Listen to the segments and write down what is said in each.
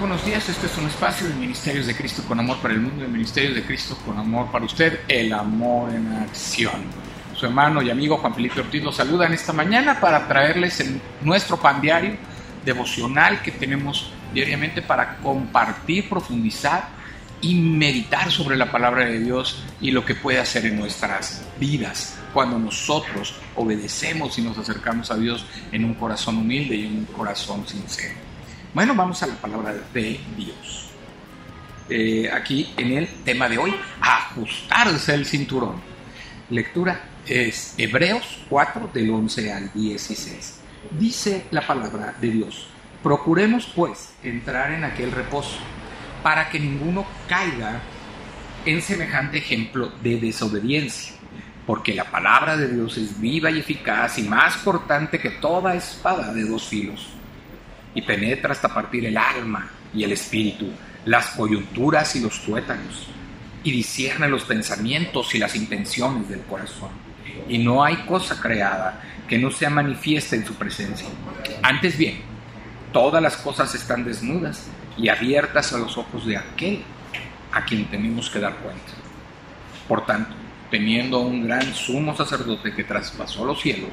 Buenos días. Este es un espacio de Ministerios de Cristo con amor para el mundo, de Ministerios de Cristo con amor para usted, el amor en acción. Su hermano y amigo Juan Felipe Ortiz los saluda en esta mañana para traerles nuestro pan diario devocional que tenemos diariamente para compartir, profundizar y meditar sobre la palabra de Dios y lo que puede hacer en nuestras vidas cuando nosotros obedecemos y nos acercamos a Dios en un corazón humilde y en un corazón sincero. Bueno, vamos a la palabra de Dios. Eh, aquí en el tema de hoy, ajustarse el cinturón. Lectura es Hebreos 4 del 11 al 16. Dice la palabra de Dios, procuremos pues entrar en aquel reposo para que ninguno caiga en semejante ejemplo de desobediencia, porque la palabra de Dios es viva y eficaz y más cortante que toda espada de dos filos y penetra hasta partir el alma y el espíritu, las coyunturas y los tuétanos, y discierne los pensamientos y las intenciones del corazón. Y no hay cosa creada que no sea manifiesta en su presencia. Antes bien, todas las cosas están desnudas y abiertas a los ojos de aquel a quien tenemos que dar cuenta. Por tanto, teniendo un gran sumo sacerdote que traspasó los cielos,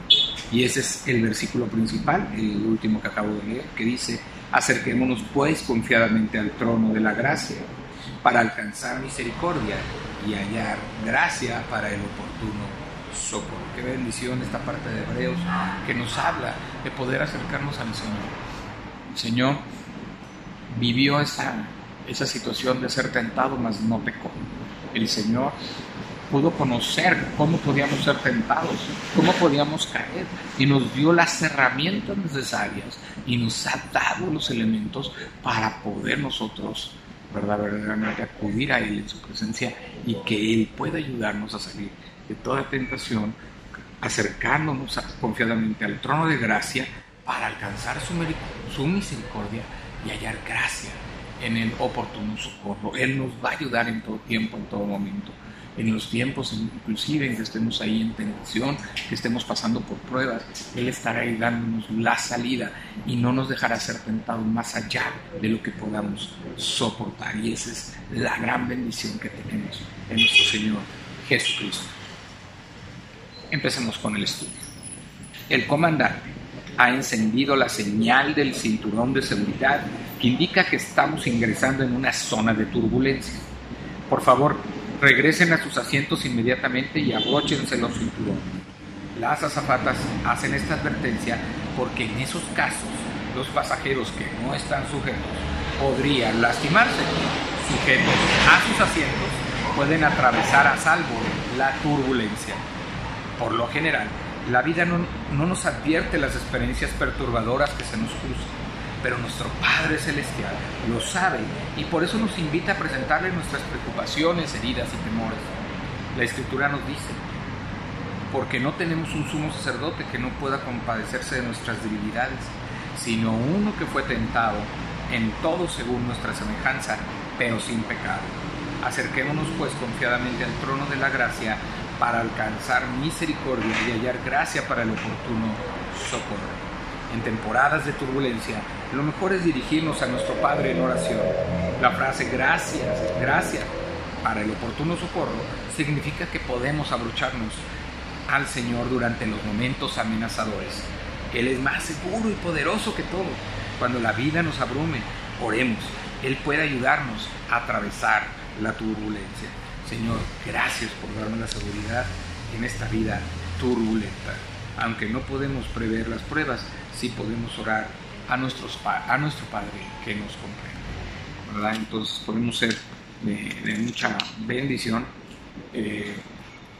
Y ese es el versículo principal, el último que acabo de leer, que dice, Acerquémonos pues confiadamente al trono de la gracia para alcanzar misericordia y hallar gracia para el oportuno socorro. Qué bendición esta parte de Hebreos que nos habla de poder acercarnos al Señor. El Señor vivió esa, esa situación de ser tentado, mas no pecó. El Señor pudo conocer cómo podíamos ser tentados, cómo podíamos caer y nos dio las herramientas necesarias y nos ha dado los elementos para poder nosotros ¿verdad? verdaderamente acudir a Él en su presencia y que Él pueda ayudarnos a salir de toda tentación, acercándonos confiadamente al trono de gracia para alcanzar su, su misericordia y hallar gracia en el oportuno socorro. Él nos va a ayudar en todo tiempo, en todo momento en los tiempos, inclusive en que estemos ahí en tentación, que estemos pasando por pruebas, Él estará ahí dándonos la salida y no nos dejará ser tentados más allá de lo que podamos soportar. Y esa es la gran bendición que tenemos en nuestro Señor Jesucristo. Empecemos con el estudio. El comandante ha encendido la señal del cinturón de seguridad que indica que estamos ingresando en una zona de turbulencia. Por favor, regresen a sus asientos inmediatamente y abróchense los cinturones. Las azafatas hacen esta advertencia porque en esos casos los pasajeros que no están sujetos podrían lastimarse. Sujetos a sus asientos pueden atravesar a salvo la turbulencia. Por lo general, la vida no, no nos advierte las experiencias perturbadoras que se nos cruzan pero nuestro Padre Celestial lo sabe y por eso nos invita a presentarle nuestras preocupaciones, heridas y temores. La Escritura nos dice, porque no tenemos un sumo sacerdote que no pueda compadecerse de nuestras debilidades, sino uno que fue tentado en todo según nuestra semejanza, pero sin pecado. Acerquémonos pues confiadamente al trono de la gracia para alcanzar misericordia y hallar gracia para el oportuno socorro en temporadas de turbulencia, lo mejor es dirigirnos a nuestro Padre en oración. La frase gracias, gracias para el oportuno socorro significa que podemos abrocharnos al Señor durante los momentos amenazadores. Él es más seguro y poderoso que todo. Cuando la vida nos abrume, oremos. Él puede ayudarnos a atravesar la turbulencia. Señor, gracias por darnos la seguridad en esta vida turbulenta. Aunque no podemos prever las pruebas, sí podemos orar a, nuestro Padre que nos comprende. Entonces podemos ser de, mucha bendición. Eh,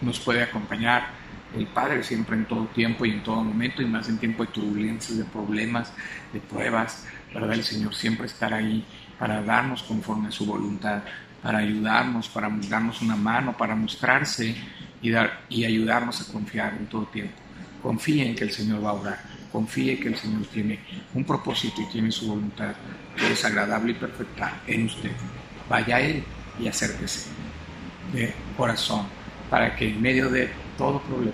nos puede acompañar el Padre siempre en todo tiempo y en todo momento, y más en tiempo de turbulencias, de problemas, de pruebas, ¿verdad? El Señor siempre estará ahí para darnos conforme a su voluntad para ayudarnos, para darnos una mano, para mostrarse y ayudarnos a confiar en todo tiempo. Confíe en que el Señor va a orar, confíe que el Señor tiene un propósito y tiene su voluntad que es agradable y perfecta en usted. Vaya a Él y acérquese de corazón para que en medio de todo problema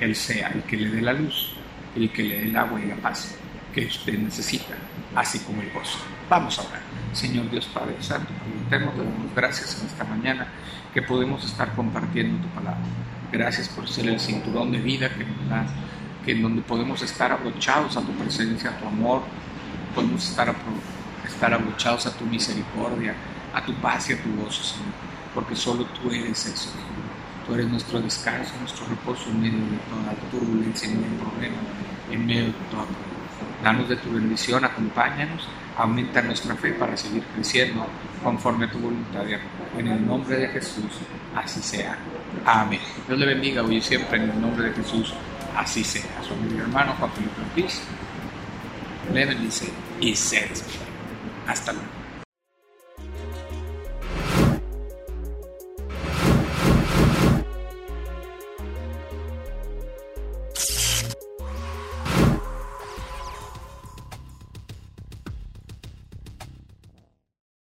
Él sea el que le dé la luz, el que le dé el agua y la paz que usted necesita, así como el gozo. Vamos a orar. Señor Dios Padre Santo, te damos gracias en esta mañana que podemos estar compartiendo tu palabra. Gracias por ser el cinturón de vida que nos das, que en donde podemos estar abrochados a tu presencia, a tu amor, podemos estar, estar abrochados a tu misericordia, a tu paz y a tu gozo, Señor, porque solo tú eres eso. Tú eres nuestro descanso, nuestro reposo en medio de toda turbulencia, en medio de problema, en medio de todo. Danos de tu bendición, acompáñanos Aumenta nuestra fe para seguir creciendo conforme a tu voluntad. En el nombre de Jesús, así sea. Amén. Dios le bendiga hoy y siempre en el nombre de Jesús, así sea. Su amigo hermano Juan Felipe Ortiz le bendice y se despide. Hasta luego.